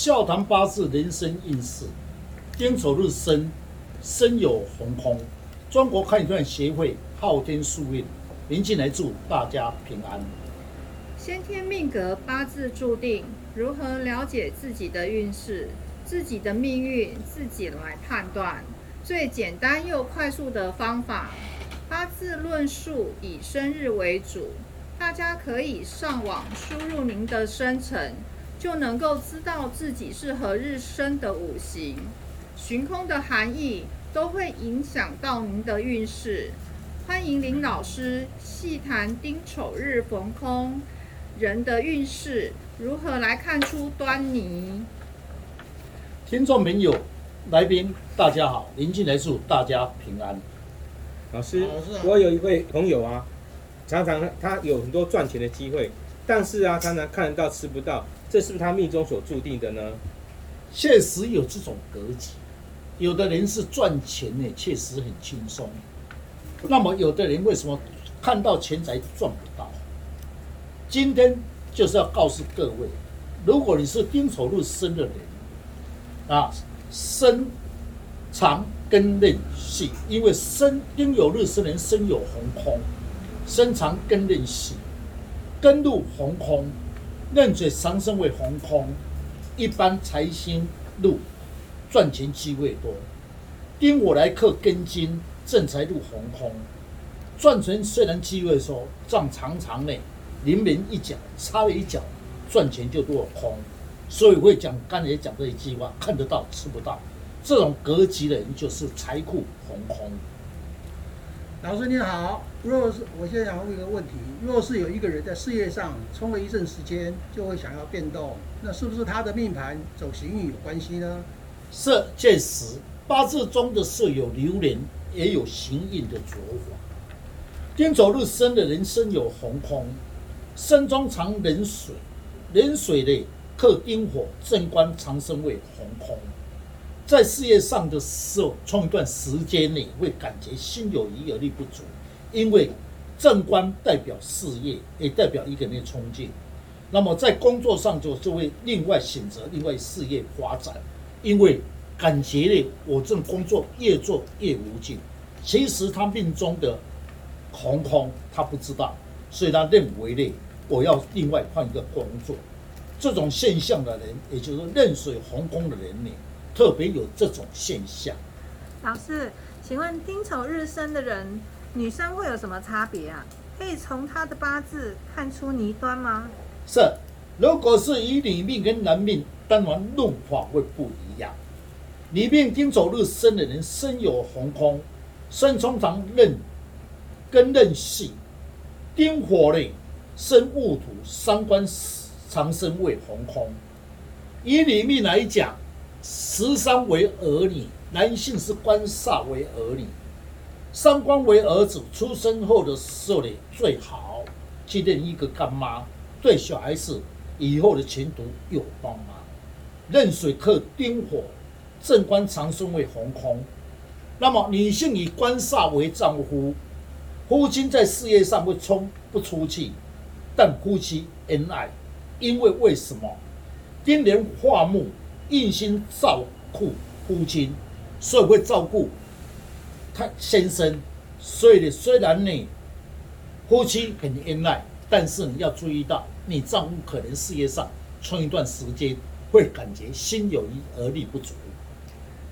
笑谈八字人生运势，丁丑日生，身有红空。中国看一段协会昊天书运，临近来祝大家平安。先天命格八字注定，如何了解自己的运势、自己的命运，自己来判断。最简单又快速的方法，八字论述以生日为主。大家可以上网输入您的生辰，就能够知道自己是何日生的五行、旬空的含义，都会影响到您的运势。欢迎林老师细谈丁丑日逢空人的运势，如何来看出端倪？听众朋友、来宾，大家好，林进来祝大家平安。老师，我有一位朋友啊。常常他有很多赚钱的机会，但是啊，常常看得到吃不到，这是不是他命中所注定的呢？确实有这种格局，有的人是赚钱呢，确实很轻松。那么有的人为什么看到钱财赚不到？今天就是要告诉各位，如果你是丁丑日生的人啊，身长根韧性，因为身丁酉日生人身有红空。身长根刃细，根入红空，刃嘴上升为红空，一般财星入，赚钱机会多。丁火来克根金，正财入红空，赚钱虽然机会说账常常呢，临门一脚，插了一脚，赚钱就落空。所以会讲刚才讲这一句话，看得到吃不到，这种格局的人就是财库红空。老师你好，若是我现在想问一个问题：若是有一个人在事业上冲了一阵时间，就会想要变动，那是不是他的命盘走行运有关系呢？色见时，八字中的色有流年，也有行运的着法。丁走日生的人生有红空，身中藏壬水，壬水的克丁火，正官长生为红空。在事业上的时候，冲一段时间内会感觉心有余而力不足，因为正官代表事业，也代表一个人的冲劲。那么在工作上就就会另外选择另外事业发展，因为感觉呢，我这种工作越做越无劲。其实他命中的红空他不知道，所以他认为呢，我要另外换一个工作。这种现象的人，也就是壬水红空的人呢。特别有这种现象。老师，请问丁丑日生的人，女生会有什么差别啊？可以从她的八字看出泥端吗？是，如果是以女命跟男命，当然论法会不一样。女命丁丑日生的人，身有红空，身通常刃跟刃细，丁火类生戊土，三官长生为红空。以女命来讲。十三为儿女，男性是官煞为儿女，三官为儿子，出生后的时候呢最好去认一个干妈，对小孩子以后的前途有帮忙。壬水克丁火，正官长生为红空。那么女性以官煞为丈夫，夫妻在事业上会冲不出去，但夫妻恩爱，因为为什么？丁年化木。用心照顾夫亲，所以会照顾他先生。所以呢，虽然你夫妻很恩爱，但是你要注意到，你丈夫可能事业上冲一段时间会感觉心有余而力不足。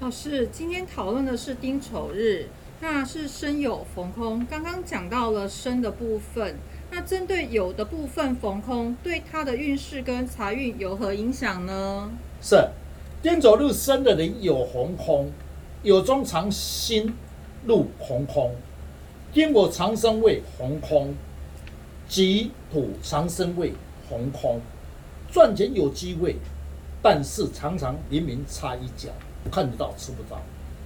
老师，今天讨论的是丁丑日，那是身有逢空。刚刚讲到了身的部分，那针对有的部分逢空，对他的运势跟财运有何影响呢？是。丁走日生的人有红空，有中藏心入红空，丁火长生为红空，己土长生为红空，赚钱有机会，但是常常明明差一脚，看得到吃不到，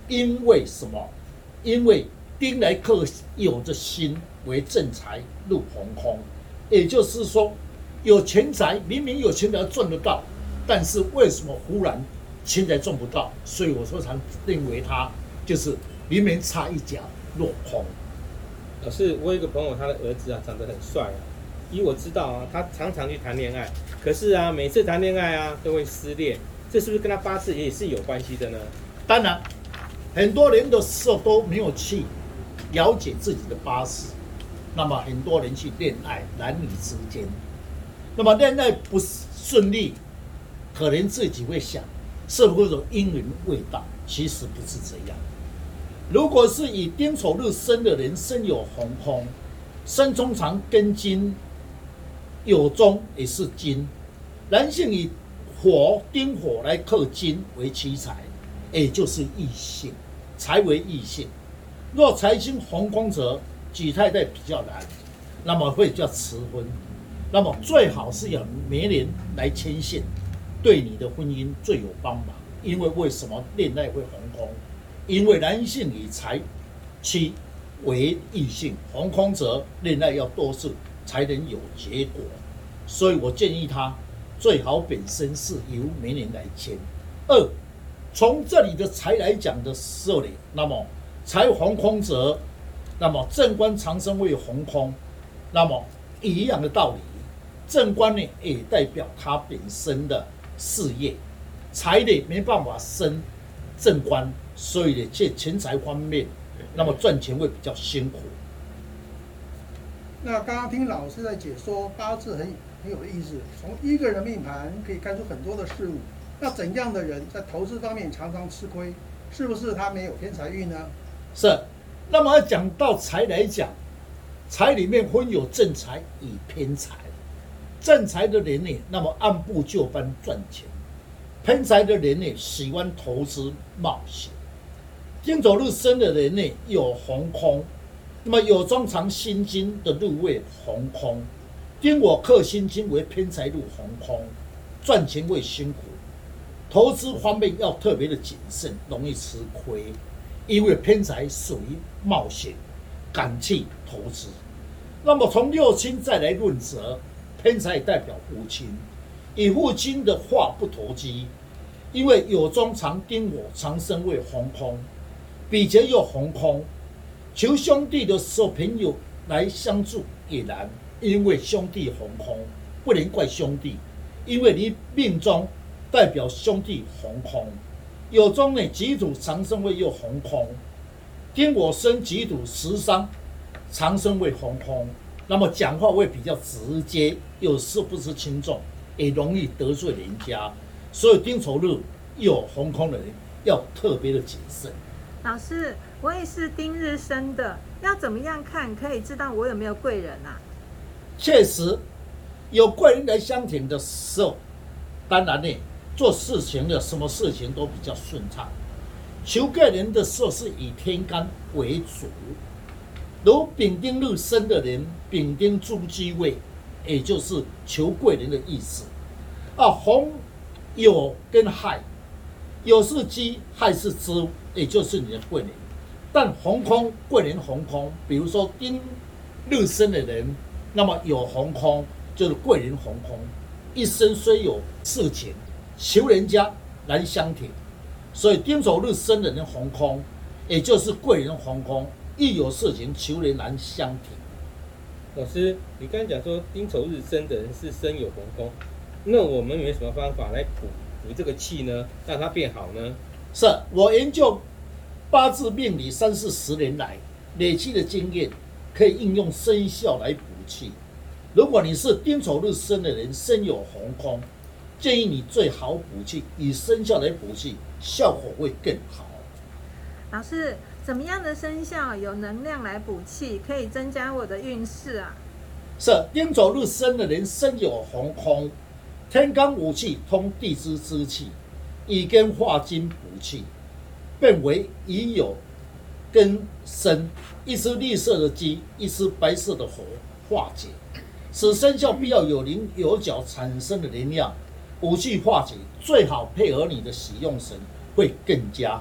因为什么？因为丁来克有着心为正财入红空，也就是说有钱财，明明有钱财赚得到，但是为什么忽然？钱财赚不到，所以我说常认为他就是明明差一脚落空。可是我有一个朋友，他的儿子啊长得很帅啊，以我知道啊，他常常去谈恋爱，可是啊每次谈恋爱啊都会失恋，这是不是跟他八字也是有关系的呢？当然，很多人的时候都没有去了解自己的八字，那么很多人去恋爱，男女之间，那么恋爱不顺利，可能自己会想，是不是有姻缘未到？其实不是这样。如果是以丁丑日生的人，身有红空，身中藏根金，有中也是金。男性以火丁火来克金为妻财，也就是异性，财为异性。若财星红光者，举太太比较难，那么会叫迟婚。那么最好是有媒人来牵线，对你的婚姻最有帮忙。因为为什么恋爱会红空？因为男性以财妻为异性，红空则恋爱要多次才能有结果，所以我建议他最好本身是由媒人来签。二，从这里的财来讲的时候呢，那么财红空则，那么正官长生为红空，那么一样的道理，正官呢也代表他本身的事业，财呢没办法升正官。所以呢，在钱财方面，那么赚钱会比较辛苦。那刚刚听老师在解说八字，很很有意思。从一个人命盘可以看出很多的事物。那怎样的人在投资方面常常吃亏？是不是他没有偏财运呢？是。那么讲到财来讲，财里面分有正财与偏财。正财的人呢，那么按部就班赚钱；偏财的人呢，喜欢投资冒险。天走日生的人呢，有红空，那么有中藏心金的入位红空，丁我克心金为偏财入红空，赚钱会辛苦，投资方面要特别的谨慎，容易吃亏，因为偏财属于冒险，敢去投资。那么从六亲再来论则，偏财代表父亲，以父亲的话不投机，因为有中藏丁我长生为红空。比劫又红空，求兄弟的时候，朋友来相助也难，因为兄弟红空，不能怪兄弟，因为你命中代表兄弟红空，有中呢己土长生位又红空，丁我生己土食伤，长生位红空，那么讲话会比较直接，有时不知轻重，也容易得罪人家，所以丁丑日有红空的人要特别的谨慎。老师，我也是丁日生的，要怎么样看可以知道我有没有贵人啊？确实，有贵人来相挺的时候，当然呢，做事情的什么事情都比较顺畅。求贵人的时候是以天干为主，如丙丁日生的人，丙丁朱鸡位，也就是求贵人的意思。啊，红酉跟亥，酉是鸡，亥是猪。也就是你的贵人，但红空贵人红空，比如说丁日生的人，那么有红空就是贵人红空，一生虽有事情求人家难相挺，所以丁丑日生的人红空，也就是贵人红空，一有事情求人难相挺。老师，你刚才讲说丁丑日生的人是生有红空，那我们有没有什么方法来补补这个气呢，让它变好呢？是我研究八字命理三四十年来累积的经验，可以应用生肖来补气。如果你是丁丑日生的人，身有红空，建议你最好补气，以生肖来补气，效果会更好。老师，怎么样的生肖有能量来补气，可以增加我的运势啊？是丁丑日生的人，身有红空，天干五气通地支之气。以根化金补气，变为已有根生一只绿色的鸡，一只白色的火化解。此生肖必要有棱有角产生的能量，补气化解，最好配合你的使用神会更佳。